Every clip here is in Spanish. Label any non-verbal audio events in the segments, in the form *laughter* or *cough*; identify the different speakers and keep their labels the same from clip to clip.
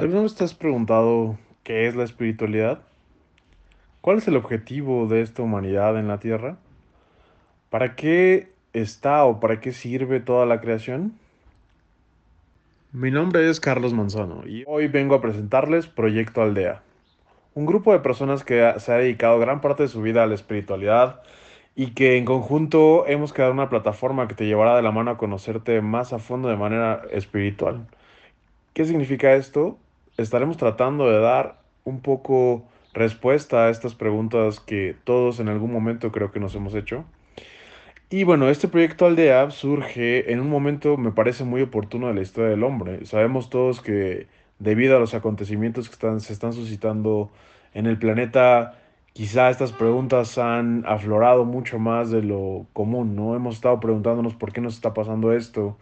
Speaker 1: ¿Alguna vez te has preguntado qué es la espiritualidad? ¿Cuál es el objetivo de esta humanidad en la Tierra? ¿Para qué está o para qué sirve toda la creación? Mi nombre es Carlos Manzano y hoy vengo a presentarles Proyecto Aldea, un grupo de personas que se ha dedicado gran parte de su vida a la espiritualidad y que en conjunto hemos creado una plataforma que te llevará de la mano a conocerte más a fondo de manera espiritual. ¿Qué significa esto? Estaremos tratando de dar un poco respuesta a estas preguntas que todos en algún momento creo que nos hemos hecho. Y bueno, este proyecto Aldea surge en un momento, me parece muy oportuno de la historia del hombre. Sabemos todos que debido a los acontecimientos que están, se están suscitando en el planeta, quizá estas preguntas han aflorado mucho más de lo común, ¿no? Hemos estado preguntándonos por qué nos está pasando esto,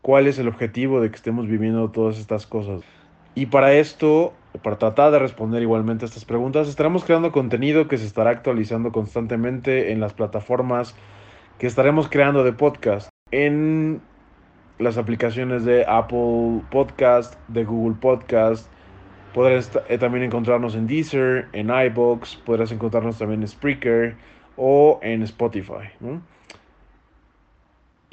Speaker 1: cuál es el objetivo de que estemos viviendo todas estas cosas. Y para esto, para tratar de responder igualmente a estas preguntas, estaremos creando contenido que se estará actualizando constantemente en las plataformas que estaremos creando de podcast, en las aplicaciones de Apple Podcast, de Google Podcast. Podrás eh, también encontrarnos en Deezer, en iBox, podrás encontrarnos también en Spreaker o en Spotify.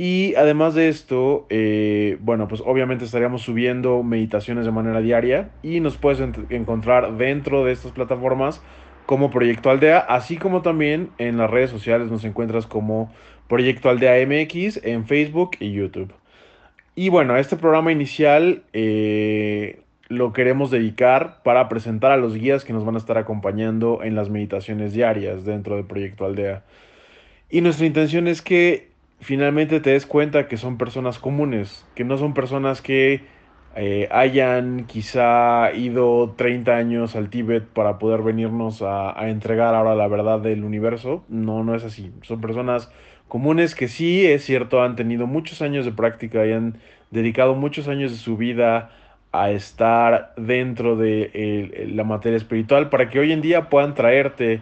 Speaker 1: Y además de esto, eh, bueno, pues obviamente estaríamos subiendo meditaciones de manera diaria y nos puedes encontrar dentro de estas plataformas como Proyecto Aldea, así como también en las redes sociales nos encuentras como Proyecto Aldea MX en Facebook y YouTube. Y bueno, este programa inicial eh, lo queremos dedicar para presentar a los guías que nos van a estar acompañando en las meditaciones diarias dentro de Proyecto Aldea. Y nuestra intención es que finalmente te des cuenta que son personas comunes, que no son personas que eh, hayan quizá ido 30 años al Tíbet para poder venirnos a, entregar ahora la verdad del universo. No, no es así. Son personas comunes que sí, es cierto, han tenido muchos años de práctica y han dedicado muchos años de su vida a estar dentro de eh, la materia espiritual para que hoy en día puedan traerte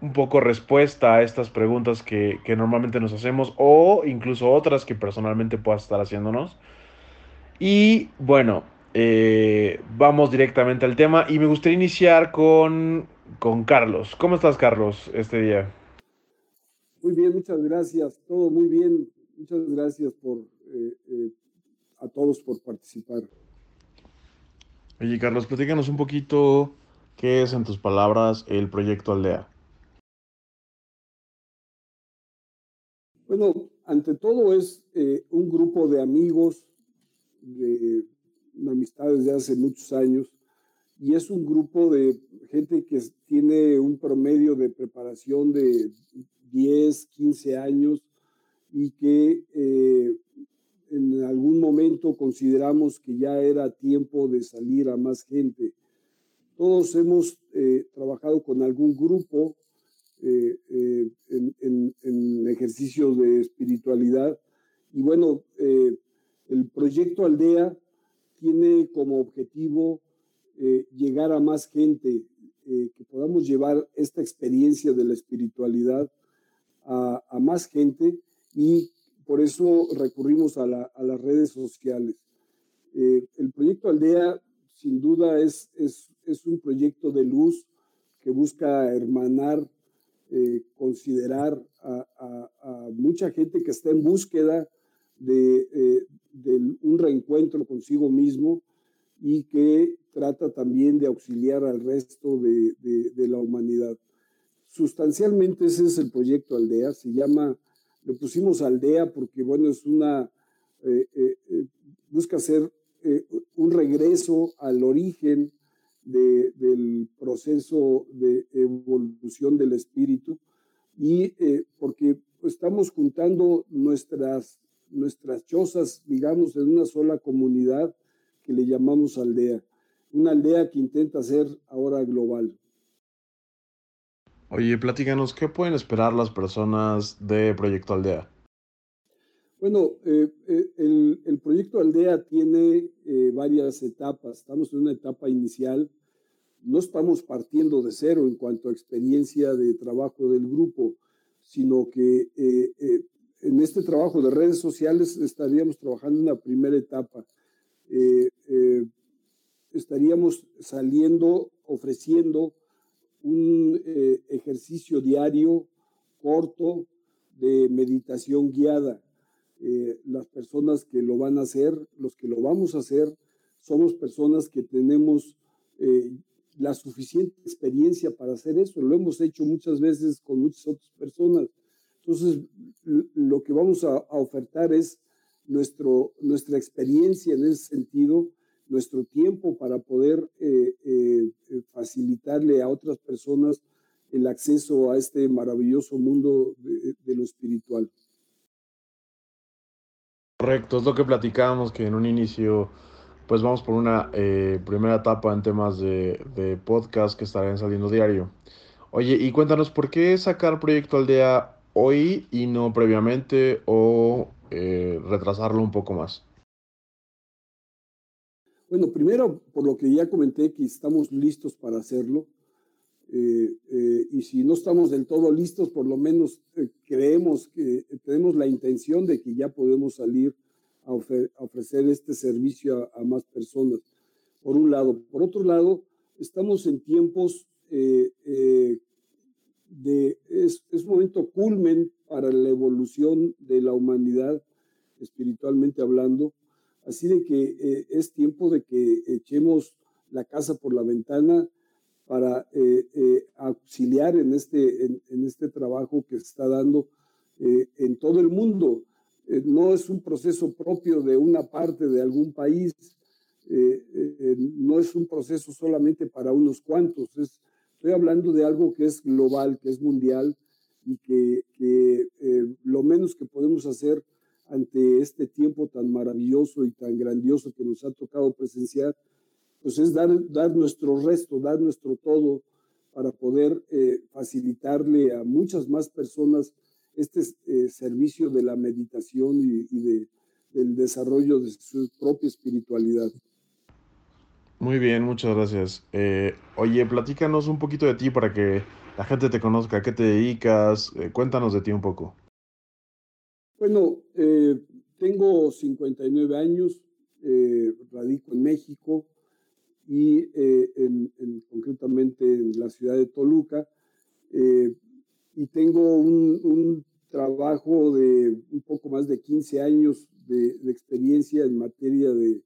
Speaker 1: un poco respuesta a estas preguntas que, normalmente nos hacemos o incluso otras que personalmente puedas estar haciéndonos. Y bueno, eh, vamos directamente al tema y me gustaría iniciar con, con Carlos. ¿Cómo estás, Carlos, este día?
Speaker 2: Muy bien, muchas gracias. Todo muy bien. Muchas gracias por eh, eh, a todos por participar.
Speaker 1: Oye, Carlos, platícanos un poquito qué es en tus palabras el proyecto Aldea.
Speaker 2: Bueno, ante todo es eh, un grupo de amigos, de, amistades de hace muchos años, y es un grupo de gente que tiene un promedio de preparación de 10, 15 años y que eh, en algún momento consideramos que ya era tiempo de salir a más gente. Todos hemos eh, trabajado con algún grupo eh, eh, en, en, ejercicios de espiritualidad. Y bueno, eh, el proyecto Aldea tiene como objetivo llegar a más gente, que podamos llevar esta experiencia de la espiritualidad a, a más gente y por eso recurrimos a, la, a las redes sociales. el proyecto Aldea, sin duda, es, es, es un proyecto de luz que busca hermanar eh, considerar a, mucha gente que está en búsqueda de, eh, un reencuentro consigo mismo y que trata también de auxiliar al resto de, la humanidad. Sustancialmente ese es el proyecto Aldea, se llama, le pusimos Aldea porque, bueno, es una, eh, busca ser un regreso al origen del proceso de evolución del espíritu y eh, porque estamos juntando nuestras, nuestras chozas, digamos, en una sola comunidad que le llamamos aldea, una aldea que intenta ser ahora global.
Speaker 1: Oye, platícanos, ¿qué pueden esperar las personas de Proyecto Aldea?
Speaker 2: Bueno, eh, eh, el, proyecto Aldea tiene eh, varias etapas. Estamos en una etapa inicial. No estamos partiendo de cero en cuanto a experiencia de trabajo del grupo, sino que en este trabajo de redes sociales estaríamos trabajando en una primera etapa. estaríamos saliendo, ofreciendo un ejercicio diario corto de meditación guiada. Eh, las personas que lo van a hacer, los que lo vamos a hacer, somos personas que tenemos eh, la suficiente experiencia para hacer eso. Lo hemos hecho muchas veces con muchas otras personas. Entonces, lo que vamos a, ofertar es nuestro, nuestra experiencia en ese sentido, nuestro tiempo para poder eh, eh, facilitarle a otras personas el acceso a este maravilloso mundo de, de lo espiritual.
Speaker 1: Correcto, es lo que platicábamos que en un inicio pues vamos por una eh, primera etapa en temas de, podcast que estarán saliendo diario. Oye, y cuéntanos, ¿por qué sacar Proyecto Aldea hoy y no previamente o eh, retrasarlo un poco más?
Speaker 2: Bueno, primero, por lo que ya comenté, que estamos listos para hacerlo. Eh, y si no estamos del todo listos, por lo menos creemos que tenemos la intención de que ya podemos salir a, ofrecer este servicio a, más personas, por un lado. Por otro lado, estamos en tiempos eh, eh, de, es, es, momento culmen para la evolución de la humanidad, espiritualmente hablando. Así de que eh, es tiempo de que echemos la casa por la ventana para auxiliar en este, en, en, este trabajo que se está dando en todo el mundo. Eh, no es un proceso propio de una parte de algún país, eh, eh, no es un proceso solamente para unos cuantos, estoy hablando de algo que es global, que es mundial y que, lo menos que podemos hacer ante este tiempo tan maravilloso y tan grandioso que nos ha tocado presenciar, pues es dar, dar nuestro resto, dar nuestro todo para poder facilitarle a muchas más personas este eh, servicio de la meditación y, de, del desarrollo de su propia espiritualidad.
Speaker 1: Muy bien, muchas gracias. Eh, oye, platícanos un poquito de ti para que la gente te conozca, a qué te dedicas, eh, cuéntanos de ti un poco.
Speaker 2: Bueno, tengo 59 años, radico en México y en, concretamente en la ciudad de Toluca y tengo un, trabajo de un poco más de 15 años de, experiencia en materia de,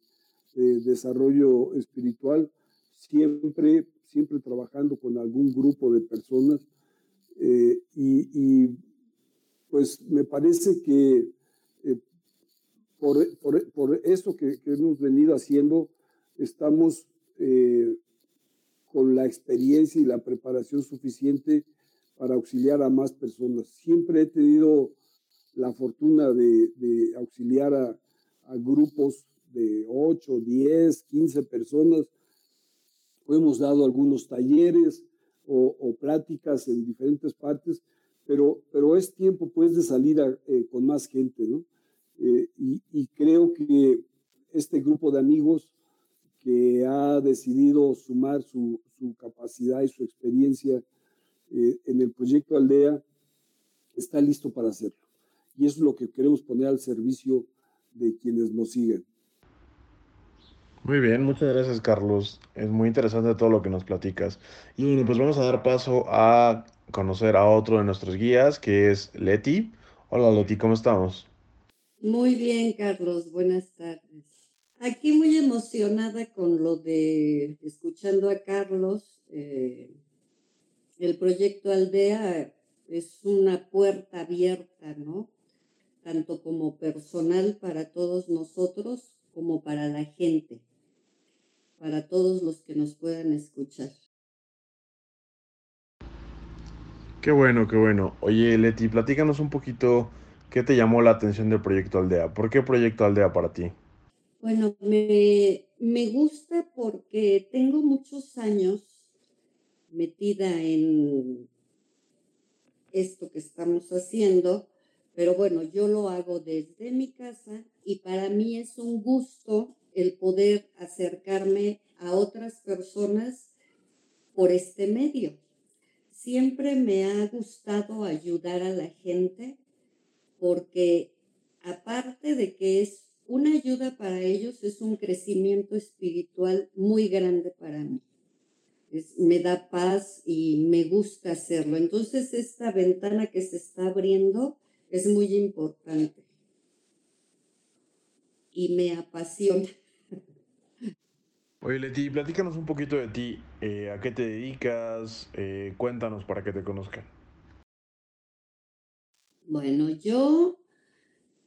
Speaker 2: desarrollo espiritual, siempre, siempre trabajando con algún grupo de personas. Eh, y, pues me parece que eh, por, por, eso que, hemos venido haciendo, estamos eh, con la experiencia y la preparación suficiente para auxiliar a más personas. Siempre he tenido la fortuna de, auxiliar a, grupos de 8, 10, 15 personas. Hemos dado algunos talleres o, pláticas en diferentes partes, pero, pero es tiempo pues de salir eh, con más gente, ¿no? Eh, y, creo que este grupo de amigos que ha decidido sumar su, su capacidad y su experiencia eh, en el proyecto Aldea está listo para hacerlo. Y eso es lo que queremos poner al servicio de quienes nos siguen.
Speaker 1: Muy bien, muchas gracias Carlos. Es muy interesante todo lo que nos platicas. Y bueno, pues vamos a dar paso a conocer a otro de nuestros guías, que es Leti. Hola Leti, ¿cómo estamos?
Speaker 3: Muy bien, Carlos. Buenas tardes. Aquí muy emocionada con lo de escuchando a Carlos. Eh, el proyecto Aldea es una puerta abierta, ¿no? Tanto como personal para todos nosotros como para la gente, para todos los que nos puedan escuchar.
Speaker 1: Qué bueno, qué bueno. Oye, Leti, platícanos un poquito qué te llamó la atención del proyecto Aldea. ¿Por qué proyecto Aldea para ti?
Speaker 3: Bueno, me, me gusta porque tengo muchos años metida en esto que estamos haciendo, pero bueno, yo lo hago desde mi casa y para mí es un gusto el poder acercarme a otras personas por este medio. Siempre me ha gustado ayudar a la gente porque aparte de que es una ayuda para ellos es un crecimiento espiritual muy grande para mí. me da paz y me gusta hacerlo. Entonces esta ventana que se está abriendo es muy importante y me apasiona.
Speaker 1: Oye, Leti, platícanos un poquito de ti. Eh, ¿A qué te dedicas? Eh, cuéntanos para que te conozcan.
Speaker 3: Bueno, yo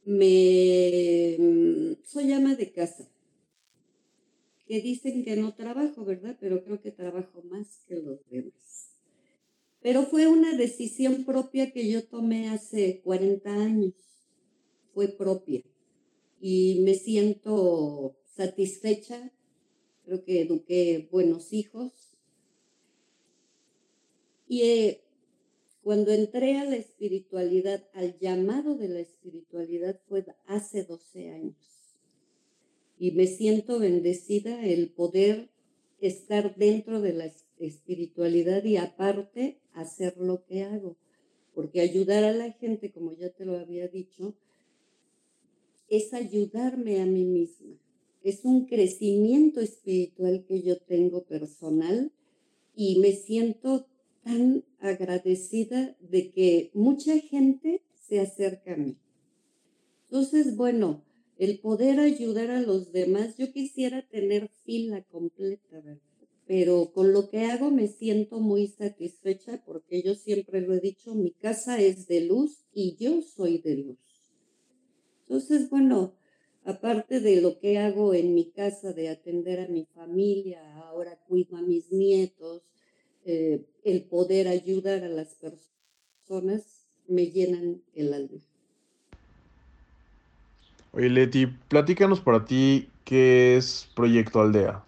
Speaker 3: me mm, soy ama de casa. Que dicen que no trabajo, ¿verdad? Pero creo que trabajo más que los demás. Pero fue una decisión propia que yo tomé hace 40 años. Fue propia. Y me siento satisfecha creo que eduqué buenos hijos. Y eh, cuando entré a la espiritualidad, al llamado de la espiritualidad fue hace 12 años. Y me siento bendecida el poder estar dentro de la espiritualidad y aparte hacer lo que hago. Porque ayudar a la gente, como ya te lo había dicho, es ayudarme a mí misma es un crecimiento espiritual que yo tengo personal y me siento tan agradecida de que mucha gente se acerca a mí. Entonces, bueno, el poder ayudar a los demás, yo quisiera tener fila completa, ¿verdad? pero con lo que hago me siento muy satisfecha porque yo siempre lo he dicho, mi casa es de luz y yo soy de luz. Entonces, bueno, aparte de lo que hago en mi casa de atender a mi familia, ahora cuido a mis nietos, eh, el poder ayudar a las personas me llenan el alma.
Speaker 1: Oye, Leti, platícanos para ti qué es Proyecto Aldea.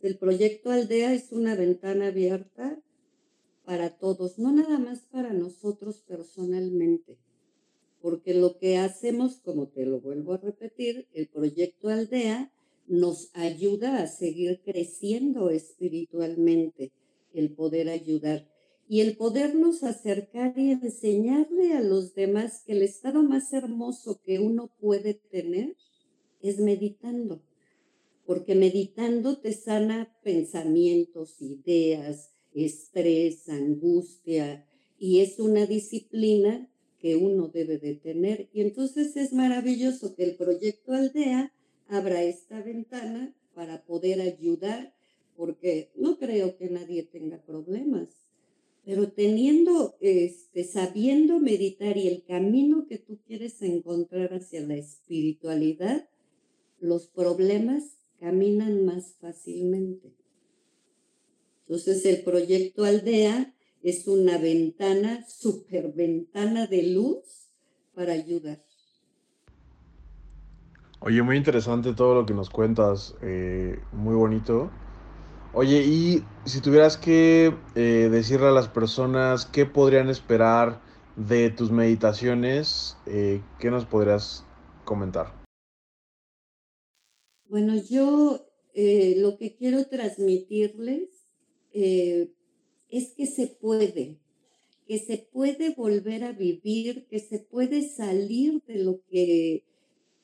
Speaker 3: El Proyecto Aldea es una ventana abierta para todos, no nada más para nosotros personalmente porque lo que hacemos, como te lo vuelvo a repetir, el proyecto Aldea nos ayuda a seguir creciendo espiritualmente, el poder ayudar y el podernos acercar y enseñarle a los demás que el estado más hermoso que uno puede tener es meditando, porque meditando te sana pensamientos, ideas, estrés, angustia, y es una disciplina que uno debe de tener. Y entonces es maravilloso que el proyecto Aldea abra esta ventana para poder ayudar, porque no creo que nadie tenga problemas, pero teniendo, este, sabiendo meditar y el camino que tú quieres encontrar hacia la espiritualidad, los problemas caminan más fácilmente. Entonces el proyecto Aldea es una ventana, super ventana de luz para ayudar.
Speaker 1: Oye, muy interesante todo lo que nos cuentas, eh, muy bonito. Oye, y si tuvieras que eh, decirle a las personas qué podrían esperar de tus meditaciones, eh, ¿qué nos podrías comentar?
Speaker 3: Bueno, yo lo que quiero transmitirles es que se puede, que se puede volver a vivir, que se puede salir de lo que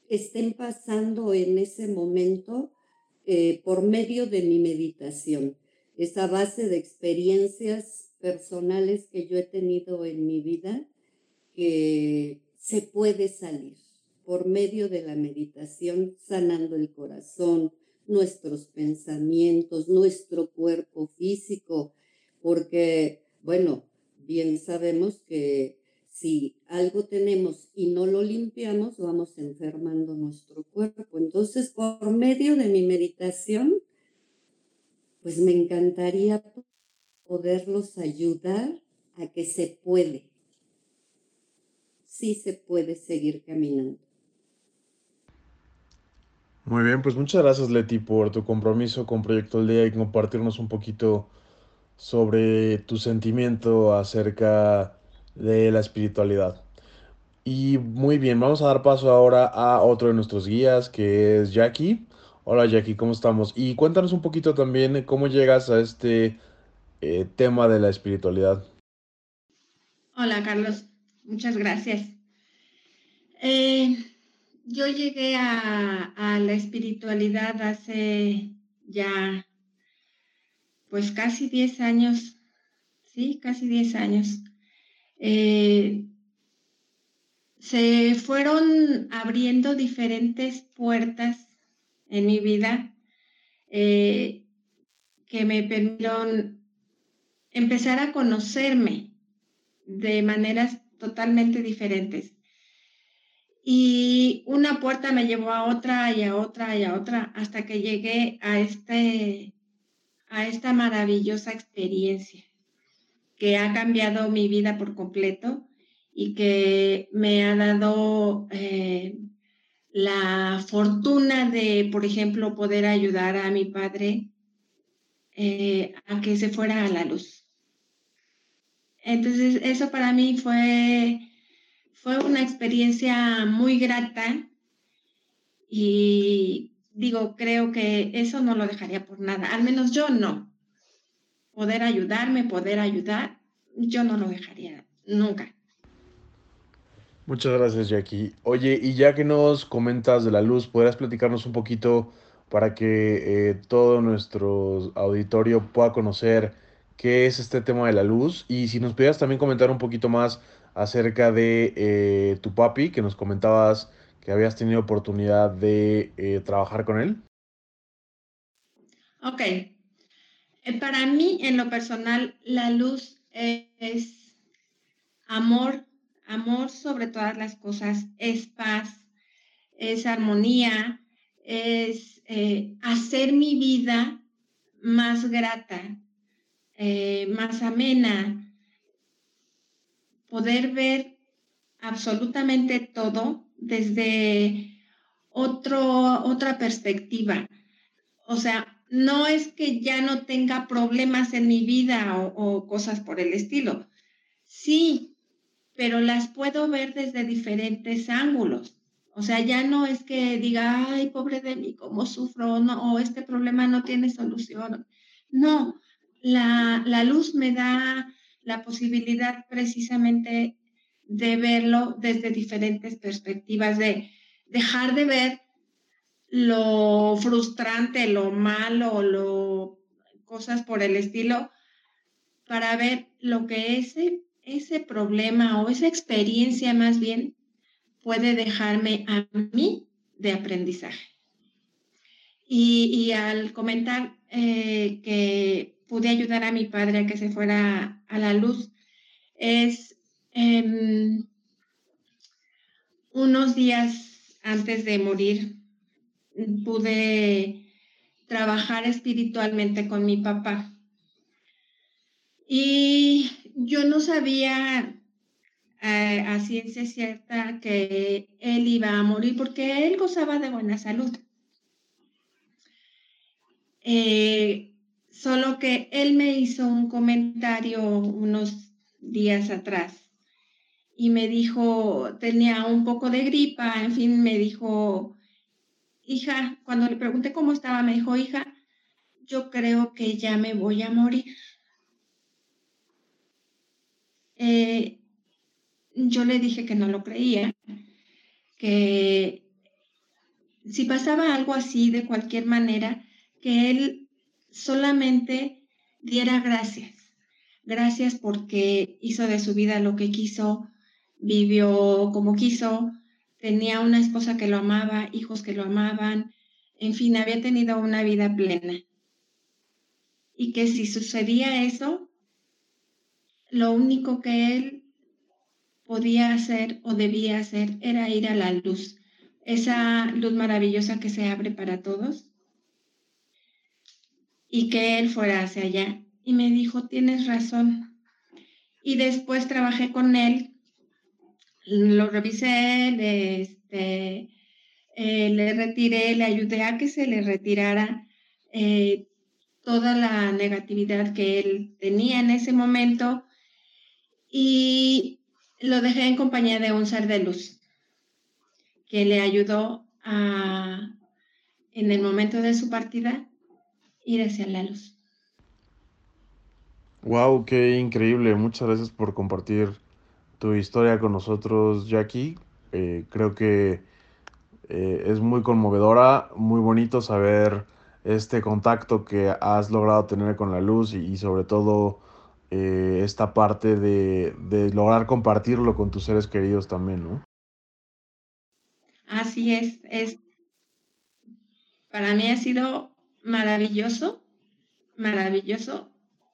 Speaker 3: estén pasando en ese momento eh, por medio de mi meditación. Esa base de experiencias personales que yo he tenido en mi vida, que se puede salir por medio de la meditación, sanando el corazón, nuestros pensamientos, nuestro cuerpo físico, porque, bueno, bien sabemos que si algo tenemos y no lo limpiamos, vamos enfermando nuestro cuerpo. Entonces, por medio de mi meditación, pues me encantaría poderlos ayudar a que se puede, sí se puede seguir caminando.
Speaker 1: Muy bien, pues muchas gracias Leti por tu compromiso con Proyecto El Día y compartirnos un poquito sobre tu sentimiento acerca de la espiritualidad. Y muy bien, vamos a dar paso ahora a otro de nuestros guías, que es Jackie. Hola Jackie, ¿cómo estamos? Y cuéntanos un poquito también cómo llegas a este eh, tema de la espiritualidad.
Speaker 4: Hola Carlos, muchas gracias. Eh, yo llegué a, la espiritualidad hace ya, pues casi 10 años, sí, casi 10 años. Eh, se fueron abriendo diferentes puertas en mi vida eh, que me permitieron empezar a conocerme de maneras totalmente diferentes. Y una puerta me llevó a otra y a otra y a otra hasta que llegué a, este, a esta maravillosa experiencia que ha cambiado mi vida por completo y que me ha dado eh, la fortuna de, por ejemplo, poder ayudar a mi padre eh, a que se fuera a la luz. Entonces, eso para mí fue fue una experiencia muy grata y digo, creo que eso no lo dejaría por nada, al menos yo no. Poder ayudarme, poder ayudar, yo no lo dejaría nunca.
Speaker 1: Muchas gracias, Jackie. Oye, y ya que nos comentas de la luz, ¿podrías platicarnos un poquito para que eh, todo nuestro auditorio pueda conocer qué es este tema de la luz? Y si nos pudieras también comentar un poquito más acerca de eh, tu papi, que nos comentabas que habías tenido oportunidad de eh, trabajar con él.
Speaker 4: Ok. Eh, para mí, en lo personal, la luz es amor, amor sobre todas las cosas, es paz, es armonía, es hacer mi vida más grata, más amena, poder ver absolutamente todo desde otro, otra perspectiva. O sea, no es que ya no tenga problemas en mi vida o, cosas por el estilo. Sí, pero las puedo ver desde diferentes ángulos. O sea, ya no es que diga, ay, pobre de mí, cómo sufro, o este problema no tiene solución. No, la, la luz me da la posibilidad precisamente de verlo desde diferentes perspectivas, de dejar de ver lo frustrante, lo malo, lo cosas por el estilo, para ver lo que ese, ese problema o esa experiencia más bien puede dejarme a mí de aprendizaje. Y, al comentar eh, que pude ayudar a mi padre a que se fuera a la luz es em, unos días antes de morir pude trabajar espiritualmente con mi papá. Y yo no sabía eh, a ciencia cierta que él iba a morir porque él gozaba de buena salud. Eh, Solo que él me hizo un comentario unos días atrás y me dijo, tenía un poco de gripa, en fin, me dijo, hija, cuando le pregunté cómo estaba, me dijo, hija, yo creo que ya me voy a morir. Eh, yo le dije que no lo creía, que si pasaba algo así de cualquier manera, que él solamente diera gracias. Gracias porque hizo de su vida lo que quiso, vivió como quiso, tenía una esposa que lo amaba, hijos que lo amaban, en fin, había tenido una vida plena. Y que si sucedía eso, lo único que él podía hacer o debía hacer era ir a la luz, esa luz maravillosa que se abre para todos y que él fuera hacia allá. Y me dijo, tienes razón. Y después trabajé con él, lo revisé, le, este, eh, le retiré, le ayudé a que se le retirara eh, toda la negatividad que él tenía en ese momento y lo dejé en compañía de un ser de luz que le ayudó a, en el momento de su partida ir hacia la luz.
Speaker 1: Wow, qué increíble. Muchas gracias por compartir tu historia con nosotros, Jackie. Eh, creo que Eh, es muy conmovedora, muy bonito saber este contacto que has logrado tener con la luz y, sobre todo eh, esta parte de, de, lograr compartirlo con tus seres queridos también, ¿no?
Speaker 4: Así es, es para mí ha sido maravilloso, maravilloso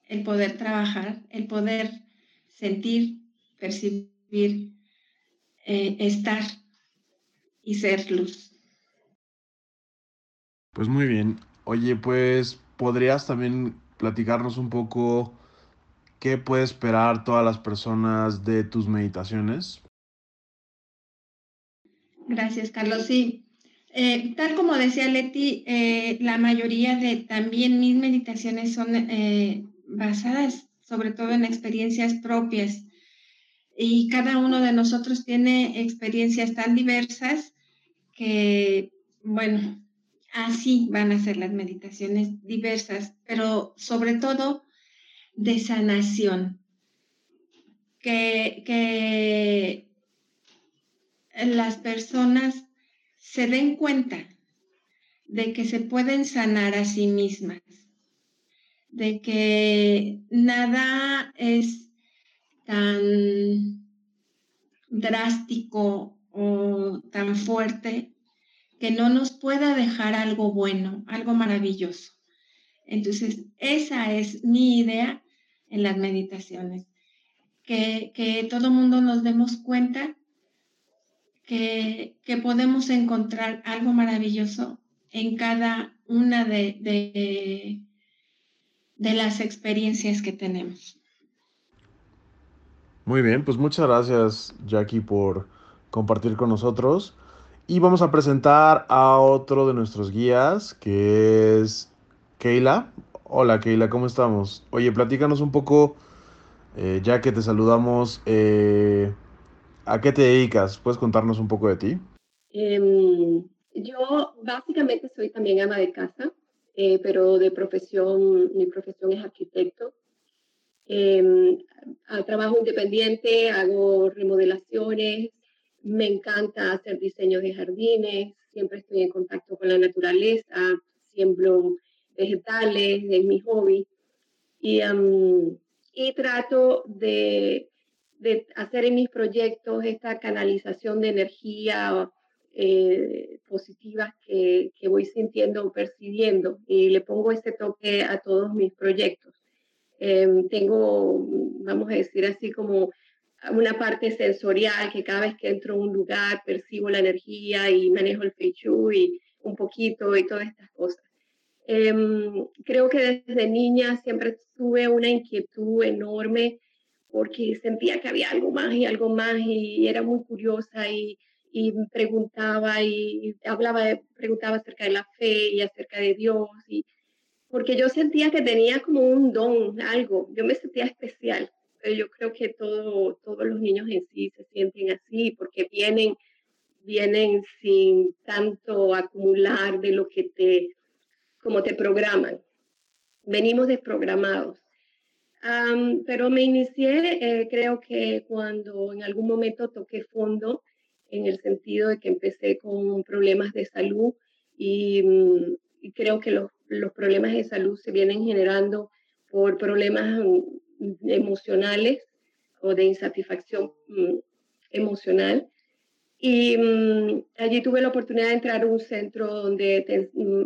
Speaker 4: el poder trabajar, el poder sentir, percibir, eh, estar y ser luz.
Speaker 1: Pues muy bien. Oye, pues podrías también platicarnos un poco qué puede esperar todas las personas de tus meditaciones.
Speaker 4: Gracias, Carlos. Sí, eh, tal como decía Leti, eh, la mayoría de también mis meditaciones son basadas sobre todo en experiencias propias. Y cada uno de nosotros tiene experiencias tan diversas que, bueno, así van a ser las meditaciones diversas, pero sobre todo de sanación. Que, que las personas se den cuenta de que se pueden sanar a sí mismas de que nada es tan drástico o tan fuerte que no nos pueda dejar algo bueno, algo maravilloso. Entonces, esa es mi idea en las meditaciones, que, que todo mundo nos demos cuenta que, podemos encontrar algo maravilloso en cada una de, de las experiencias que tenemos.
Speaker 1: Muy bien, pues muchas gracias Jackie por compartir con nosotros. Y vamos a presentar a otro de nuestros guías, que es Keila. Hola Keila, ¿cómo estamos? Oye, platícanos un poco, eh, ya que te saludamos, eh, ¿a qué te dedicas? ¿Puedes contarnos un poco de ti?
Speaker 5: Em, yo básicamente soy también ama de casa. Eh, pero de profesión, mi profesión es arquitecto. Trabajo independiente, hago remodelaciones, me encanta hacer diseño de jardines, siempre estoy en contacto con la naturaleza, siembro vegetales, es mi hobby. Y, y trato de, de, hacer en mis proyectos esta canalización de energía eh, positivas que, que, voy sintiendo o percibiendo y le pongo ese toque a todos mis proyectos. Em, tengo, vamos a decir así, como una parte sensorial que cada vez que entro a un lugar percibo la energía y manejo el fei y un poquito y todas estas cosas. Em, creo que desde niña siempre tuve una inquietud enorme porque sentía que había algo más y algo más y era muy curiosa y y preguntaba y hablaba, preguntaba acerca de la fe y acerca de Dios, y, porque yo sentía que tenía como un don, algo, yo me sentía especial, yo creo que todo, todos los niños en sí se sienten así, porque vienen, vienen sin tanto acumular de lo que te, como te programan. Venimos desprogramados. pero me inicié, eh, creo que cuando en algún momento toqué fondo, en el sentido de que empecé con problemas de salud y, mm, creo que los, los, problemas de salud se vienen generando por problemas mm, emocionales o de insatisfacción mm, emocional. Y allí tuve la oportunidad de entrar a un centro donde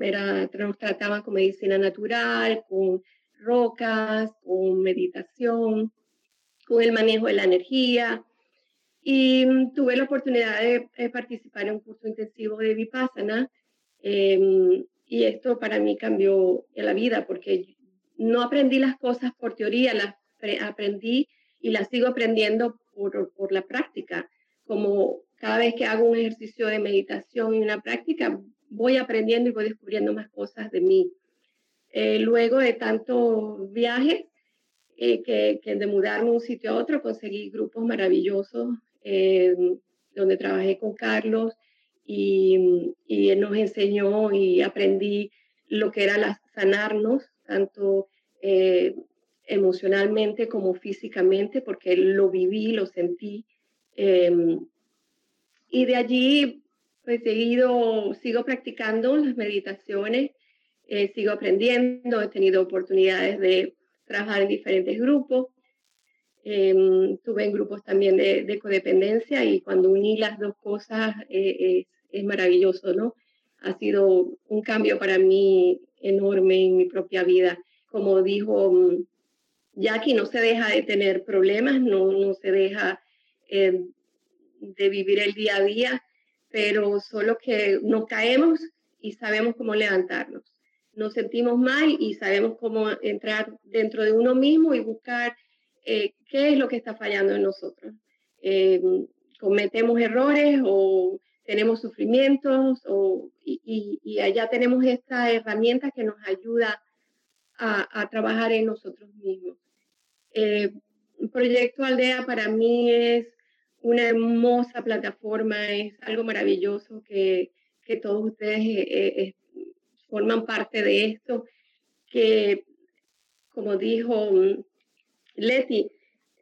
Speaker 5: era, nos trataban con medicina natural, con rocas, con meditación, con el manejo de la energía, y mm, tuve la oportunidad de, participar en un curso intensivo de Vipassana. Em, y esto para mí cambió la vida porque no aprendí las cosas por teoría, las aprendí y las sigo aprendiendo por, por la práctica. Como cada vez que hago un ejercicio de meditación y una práctica, voy aprendiendo y voy descubriendo más cosas de mí. Eh, luego de tantos viajes, eh, que, que, de mudarme de un sitio a otro, conseguí grupos maravillosos eh, donde trabajé con Carlos y, y, él nos enseñó y aprendí lo que era la, sanarnos, tanto eh, emocionalmente como físicamente, porque lo viví, lo sentí. Em, y de allí pues seguido, sigo practicando las meditaciones, eh, sigo aprendiendo, he tenido oportunidades de trabajar en diferentes grupos, eh, tuve en grupos también de, codependencia y cuando uní las dos cosas eh, es, maravilloso, ¿no? Ha sido un cambio para mí enorme en mi propia vida. Como dijo mm, Jackie, no se deja de tener problemas, no, no se deja de vivir el día a día, pero solo que nos caemos y sabemos cómo levantarnos. Nos sentimos mal y sabemos cómo entrar dentro de uno mismo y buscar eh, qué es lo que está fallando en nosotros. Eh, cometemos errores o tenemos sufrimientos o, y, allá tenemos esta herramienta que nos ayuda a, trabajar en nosotros mismos. Eh, Proyecto Aldea para mí es una hermosa plataforma, es algo maravilloso que, que todos ustedes eh, eh, forman parte de esto, que como dijo mm, Leti,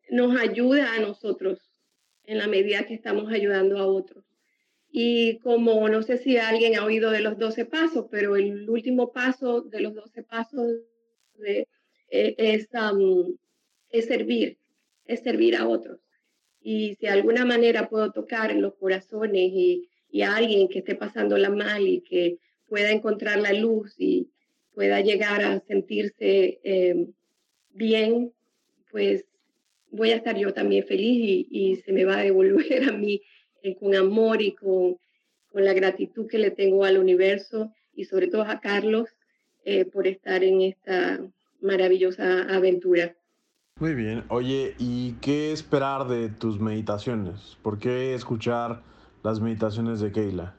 Speaker 5: nos ayuda a nosotros en la medida que estamos ayudando a otros. Y como no sé si alguien ha oído de los 12 pasos, pero el último paso de los 12 pasos de, eh, es, es servir, es servir a otros. Y si de alguna manera puedo tocar en los corazones y, y a alguien que esté pasándola mal y que pueda encontrar la luz y pueda llegar a sentirse eh, bien, pues voy a estar yo también feliz y, y se me va a devolver *laughs* a mí con amor y con, con, la gratitud que le tengo al universo y sobre todo a Carlos eh, por estar en esta maravillosa aventura.
Speaker 1: Muy bien. Oye, ¿y qué esperar de tus meditaciones? ¿Por qué escuchar las meditaciones de Keila?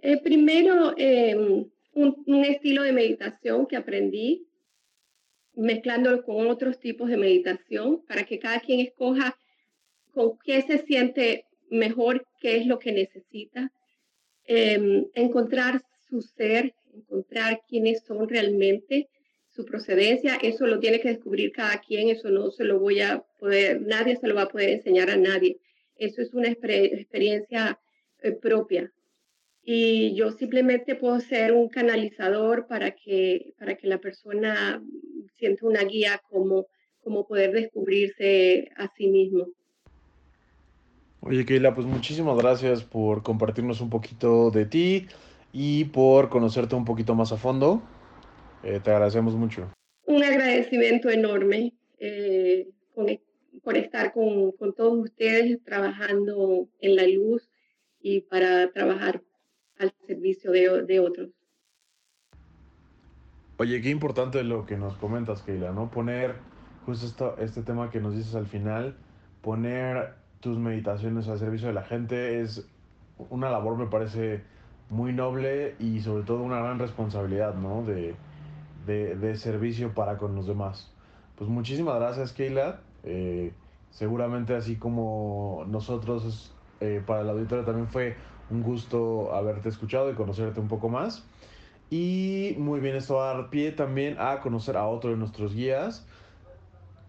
Speaker 5: Eh, primero, em, un, estilo de meditación que aprendí, mezclándolo con otros tipos de meditación, para que cada quien escoja con qué se siente mejor, qué es lo que necesita. Em, encontrar su ser, encontrar quiénes son realmente su procedencia, eso lo tiene que descubrir cada quien, eso no se lo voy a poder, nadie se lo va a poder enseñar a nadie. Eso es una experiencia eh, propia. Y yo simplemente puedo ser un canalizador para que, para que la persona sienta una guía como, como poder descubrirse a sí mismo.
Speaker 1: Oye, Keila, pues muchísimas gracias por compartirnos un poquito de ti y por conocerte un poquito más a fondo. Eh, te agradecemos mucho.
Speaker 5: Un agradecimiento enorme eh, por estar con, con, todos ustedes trabajando en la luz y para trabajar al servicio de, de otros.
Speaker 1: Oye, qué importante lo que nos comentas, Keila, ¿no? Poner justo esto, este tema que nos dices al final, poner tus meditaciones al servicio de la gente es una labor, me parece, muy noble y sobre todo una gran responsabilidad, ¿no? De, de, servicio para con los demás. Pues muchísimas gracias, Keila. Eh, seguramente así como nosotros, eh, para el auditorio también fue un gusto haberte escuchado y conocerte un poco más. Y muy bien, esto va a dar pie también a conocer a otro de nuestros guías.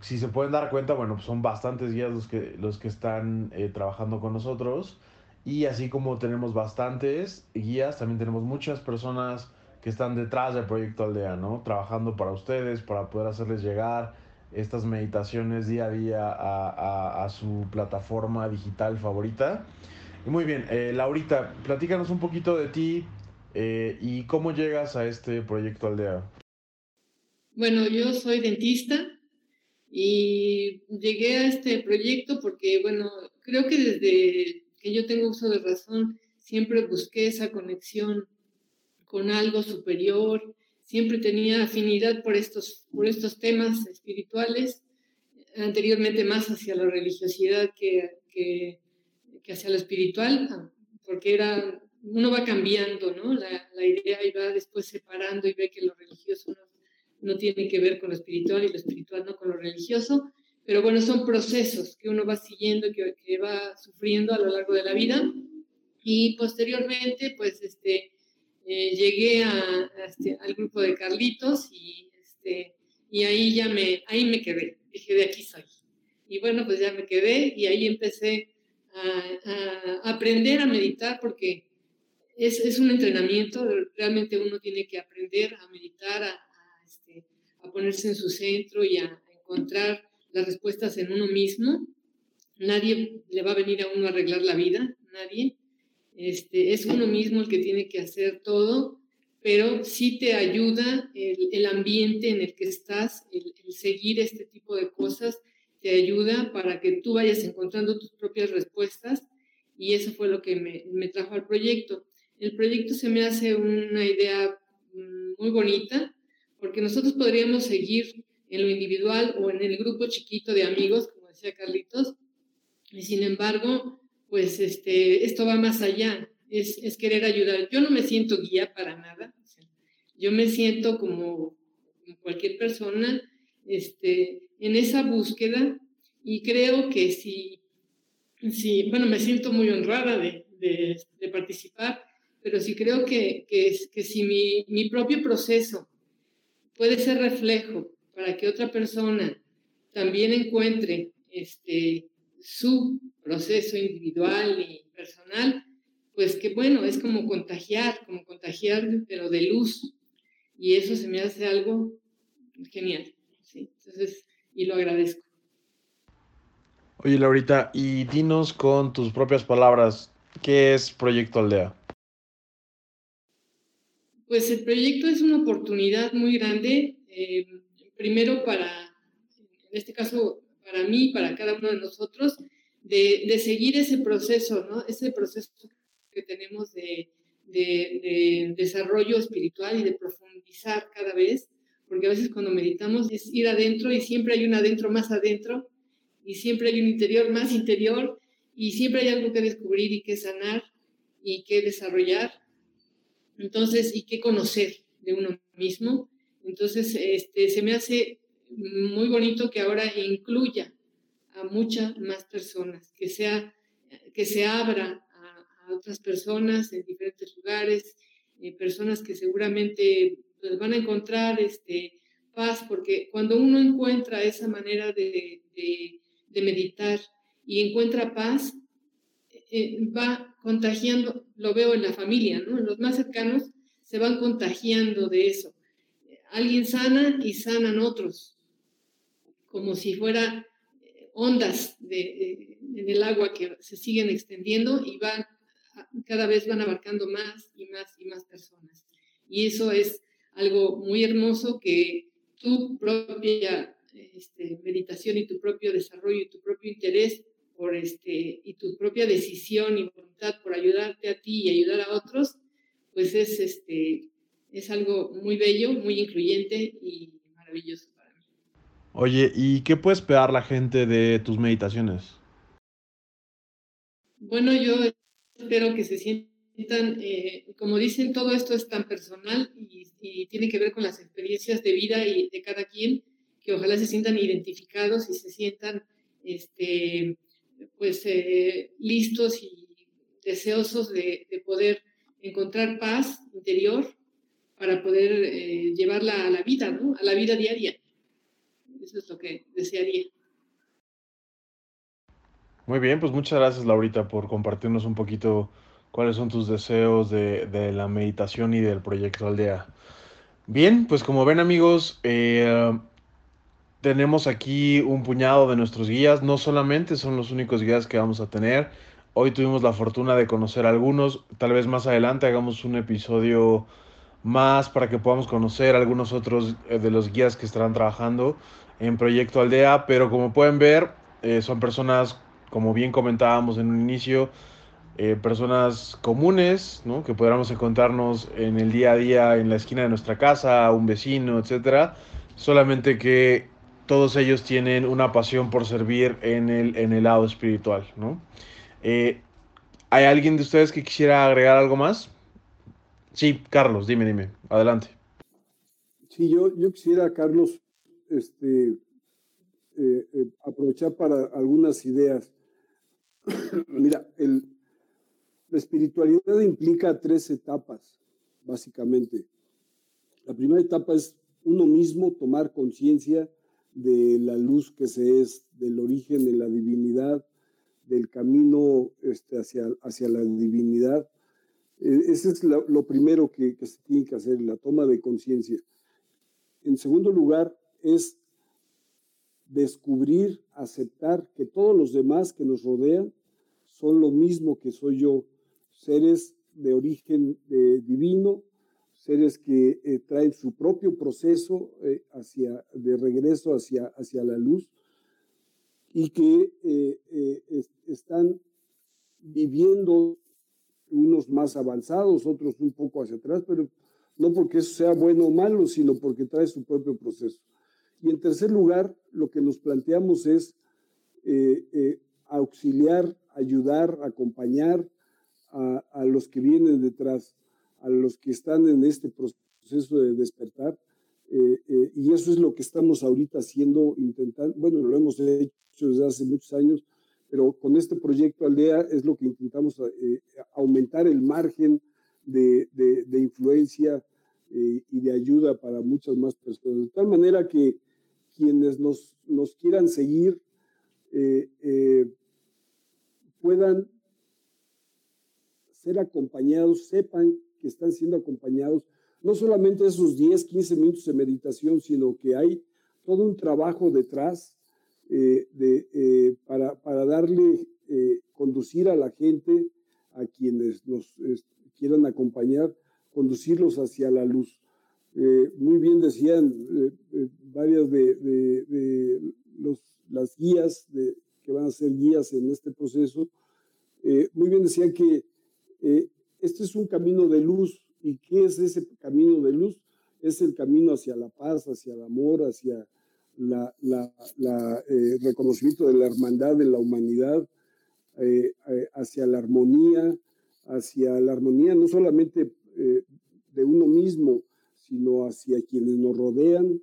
Speaker 1: Si se pueden dar cuenta, bueno, pues son bastantes guías los que, los que están eh, trabajando con nosotros. Y así como tenemos bastantes guías, también tenemos muchas personas que están detrás del proyecto Aldea, ¿no? Trabajando para ustedes, para poder hacerles llegar estas meditaciones día a día a, su plataforma digital favorita. Muy bien, eh, Laurita, platícanos un poquito de ti eh, y cómo llegas a este proyecto Aldea.
Speaker 6: Bueno, yo soy dentista y llegué a este proyecto porque, bueno, creo que desde que yo tengo uso de razón, siempre busqué esa conexión con algo superior, siempre tenía afinidad por estos, por estos temas espirituales, anteriormente más hacia la religiosidad que, que, hacia lo espiritual, porque era, uno va cambiando, ¿no? La, la idea y va después separando y ve que lo religioso no, no tiene que ver con lo espiritual y lo espiritual no con lo religioso, pero bueno, son procesos que uno va siguiendo, que, que va sufriendo a lo largo de la vida y posteriormente, pues, este, eh, llegué a, este, al grupo de Carlitos y, este, y ahí ya me, ahí me quedé. Dije, de aquí soy. Y bueno, pues ya me quedé y ahí empecé a, aprender a meditar porque es, es, un entrenamiento, realmente uno tiene que aprender a meditar, a, este, a ponerse en su centro y a, encontrar las respuestas en uno mismo. Nadie le va a venir a uno a arreglar la vida, nadie. Este, es uno mismo el que tiene que hacer todo, pero sí te ayuda el, ambiente en el que estás, el, el seguir este tipo de cosas, te ayuda para que tú vayas encontrando tus propias respuestas y eso fue lo que me, me trajo al proyecto. El proyecto se me hace una idea mm, muy bonita porque nosotros podríamos seguir en lo individual o en el grupo chiquito de amigos, como decía Carlitos, y sin embargo, pues este, esto va más allá, es, es querer ayudar. Yo no me siento guía para nada, yo me siento como cualquier persona este, en esa búsqueda y creo que si, si bueno, me siento muy honrada de, de, participar, pero sí creo que, que, que si mi, mi, propio proceso puede ser reflejo para que otra persona también encuentre este, su proceso individual y personal, pues que bueno, es como contagiar, como contagiar, pero de luz. Y eso se me hace algo genial. ¿sí? Entonces, y lo agradezco.
Speaker 1: Oye, Laurita, y dinos con tus propias palabras, ¿qué es Proyecto Aldea?
Speaker 6: Pues el proyecto es una oportunidad muy grande, eh, primero para, en este caso, para mí, para cada uno de nosotros, de, de seguir ese proceso, ¿no? Ese proceso que tenemos de, de, de desarrollo espiritual y de profundizar cada vez porque a veces cuando meditamos es ir adentro y siempre hay un adentro más adentro y siempre hay un interior más interior y siempre hay algo que descubrir y que sanar y que desarrollar. Entonces, y que conocer de uno mismo. Entonces, este, se me hace muy bonito que ahora incluya a muchas más personas, que, sea, que se abra a, a otras personas en diferentes lugares, eh, personas que seguramente pues van a encontrar este, paz, porque cuando uno encuentra esa manera de, de, meditar y encuentra paz, eh, va contagiando, lo veo en la familia, ¿no? Los más cercanos se van contagiando de eso. Alguien sana y sanan otros, como si fuera eh, ondas de, en el agua que se siguen extendiendo y van, cada vez van abarcando más y más y más personas. Y eso es algo muy hermoso que tu propia este, meditación y tu propio desarrollo y tu propio interés por este, y tu propia decisión y voluntad por ayudarte a ti y ayudar a otros, pues es, este, es algo muy bello, muy incluyente y maravilloso para mí.
Speaker 1: Oye, ¿y qué puede esperar la gente de tus meditaciones?
Speaker 6: Bueno, yo espero que se sientan eh, como dicen, todo esto es tan personal y, tiene que ver con las experiencias de vida y de cada quien, que ojalá se sientan identificados y se sientan este, pues, eh, listos y deseosos de, poder encontrar paz interior para poder eh, llevarla a la vida, ¿no? a la vida diaria. Eso es lo que desearía.
Speaker 1: Muy bien, pues muchas gracias Laurita por compartirnos un poquito cuáles son tus deseos de, de la meditación y del proyecto Aldea. Bien, pues como ven amigos, eh, tenemos aquí un puñado de nuestros guías, no solamente son los únicos guías que vamos a tener, hoy tuvimos la fortuna de conocer algunos, tal vez más adelante hagamos un episodio más para que podamos conocer algunos otros eh, de los guías que estarán trabajando en Proyecto Aldea, pero como pueden ver, eh, son personas, como bien comentábamos en un inicio, eh, personas comunes, ¿no? que podamos encontrarnos en el día a día en la esquina de nuestra casa, un vecino, etcétera, solamente que todos ellos tienen una pasión por servir en el, en el lado espiritual. ¿no? Eh, ¿Hay alguien de ustedes que quisiera agregar algo más? Sí, Carlos, dime, dime, adelante.
Speaker 2: Sí, yo, yo quisiera, Carlos, este, eh, aprovechar para algunas ideas. *clears throat* Mira, el, la espiritualidad implica tres etapas, básicamente. La primera etapa es uno mismo tomar conciencia de la luz que se es, del origen de la divinidad, del camino este, hacia, hacia la divinidad. E, ese es lo, primero que, se tiene que hacer, la toma de conciencia. En segundo lugar, es descubrir, aceptar que todos los demás que nos rodean son lo mismo que soy yo, seres de origen eh, divino, seres que eh, traen su propio proceso eh, hacia, de regreso hacia, hacia la luz y que están viviendo unos más avanzados, otros un poco hacia atrás, pero no porque eso sea bueno o malo, sino porque trae su propio proceso. Y en tercer lugar, lo que nos planteamos es eh, eh, auxiliar, ayudar, acompañar a, los que vienen detrás, a los que están en este proceso de despertar. Eh, y eso es lo que estamos ahorita haciendo, intentando, bueno, lo hemos hecho desde hace muchos años, pero con este proyecto Aldea es lo que intentamos aumentar el margen de, de influencia y de ayuda para muchas más personas. De tal manera que quienes nos, nos quieran seguir eh, eh, puedan ser acompañados, sepan que están siendo acompañados, no solamente esos 10, 15 minutos de meditación, sino que hay todo un trabajo detrás eh, de, para, para, darle, conducir a la gente, a quienes nos quieran acompañar, conducirlos hacia la luz. Eh, muy bien decían eh, eh, varias de, los, las guías de, que van a ser guías en este proceso, muy bien decían que este es un camino de luz. ¿Y qué es ese camino de luz? Es el camino hacia la paz, hacia el amor, hacia la, la, reconocimiento de la hermandad de la humanidad, hacia la armonía, hacia la armonía no solamente de uno mismo, sino hacia quienes nos rodean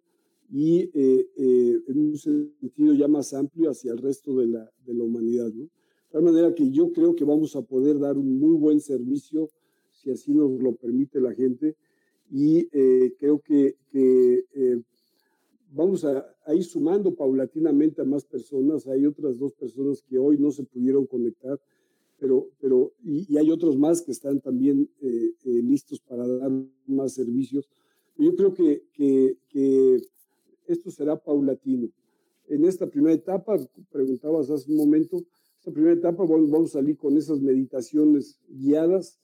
Speaker 2: y eh, eh, en un sentido ya más amplio hacia el resto de la, humanidad. De tal manera que yo creo que vamos a poder dar un muy buen servicio, si así nos lo permite la gente, y eh, creo que, que vamos a, a, ir sumando paulatinamente a más personas. Hay otras dos personas que hoy no se pudieron conectar, pero, pero y, y hay otros más que están también listos para dar más servicios yo creo que, que, esto será paulatino. En esta primera etapa, preguntabas hace un momento, esta primera etapa vamos, a salir con esas meditaciones guiadas,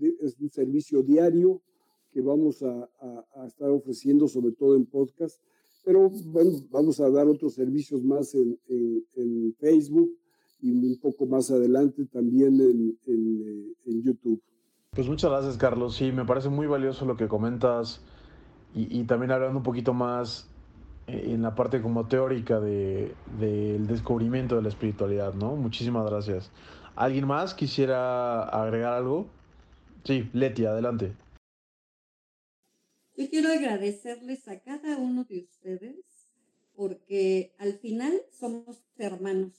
Speaker 2: es un servicio diario que vamos a, estar ofreciendo, sobre todo en podcast, pero bueno, vamos a dar otros servicios más en, en, Facebook y un poco más adelante también en, en, YouTube.
Speaker 1: Pues muchas gracias, Carlos. Sí, me parece muy valioso lo que comentas y, también hablando un poquito más eh, en la parte como teórica del de, descubrimiento de la espiritualidad, ¿no? Muchísimas gracias. ¿Alguien más quisiera agregar algo? Sí, Leti, adelante.
Speaker 3: Yo quiero agradecerles a cada uno de ustedes porque al final somos hermanos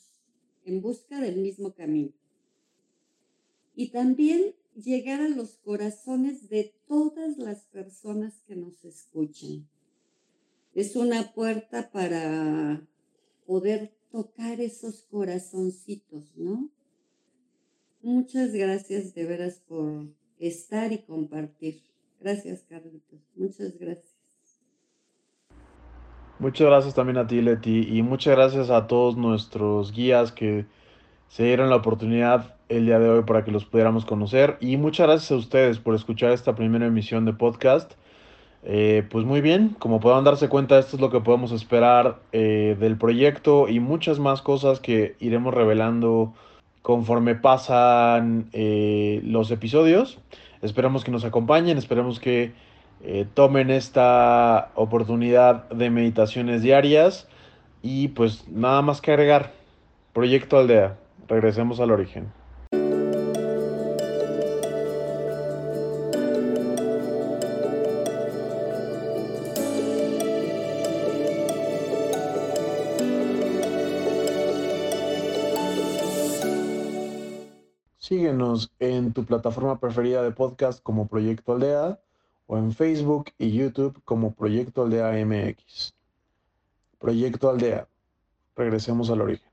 Speaker 3: en busca del mismo camino. Y también llegar a los corazones de todas las personas que nos escuchan. Es una puerta para poder tocar esos corazoncitos, ¿no? Muchas gracias de veras por estar y compartir. Gracias, Carlitos. Muchas gracias.
Speaker 1: Muchas gracias también a ti, Leti, y muchas gracias a todos nuestros guías que se dieron la oportunidad el día de hoy para que los pudiéramos conocer. Y muchas gracias a ustedes por escuchar esta primera emisión de podcast. Eh, pues muy bien, como puedan darse cuenta, esto es lo que podemos esperar eh, del proyecto y muchas más cosas que iremos revelando conforme pasan eh, los episodios. Esperamos que nos acompañen, esperemos que tomen esta oportunidad de meditaciones diarias y pues nada más que agregar. Proyecto Aldea, regresemos al origen. En tu plataforma preferida de podcast como Proyecto Aldea o en Facebook y YouTube como Proyecto Aldea MX. Proyecto Aldea. Regresemos al origen.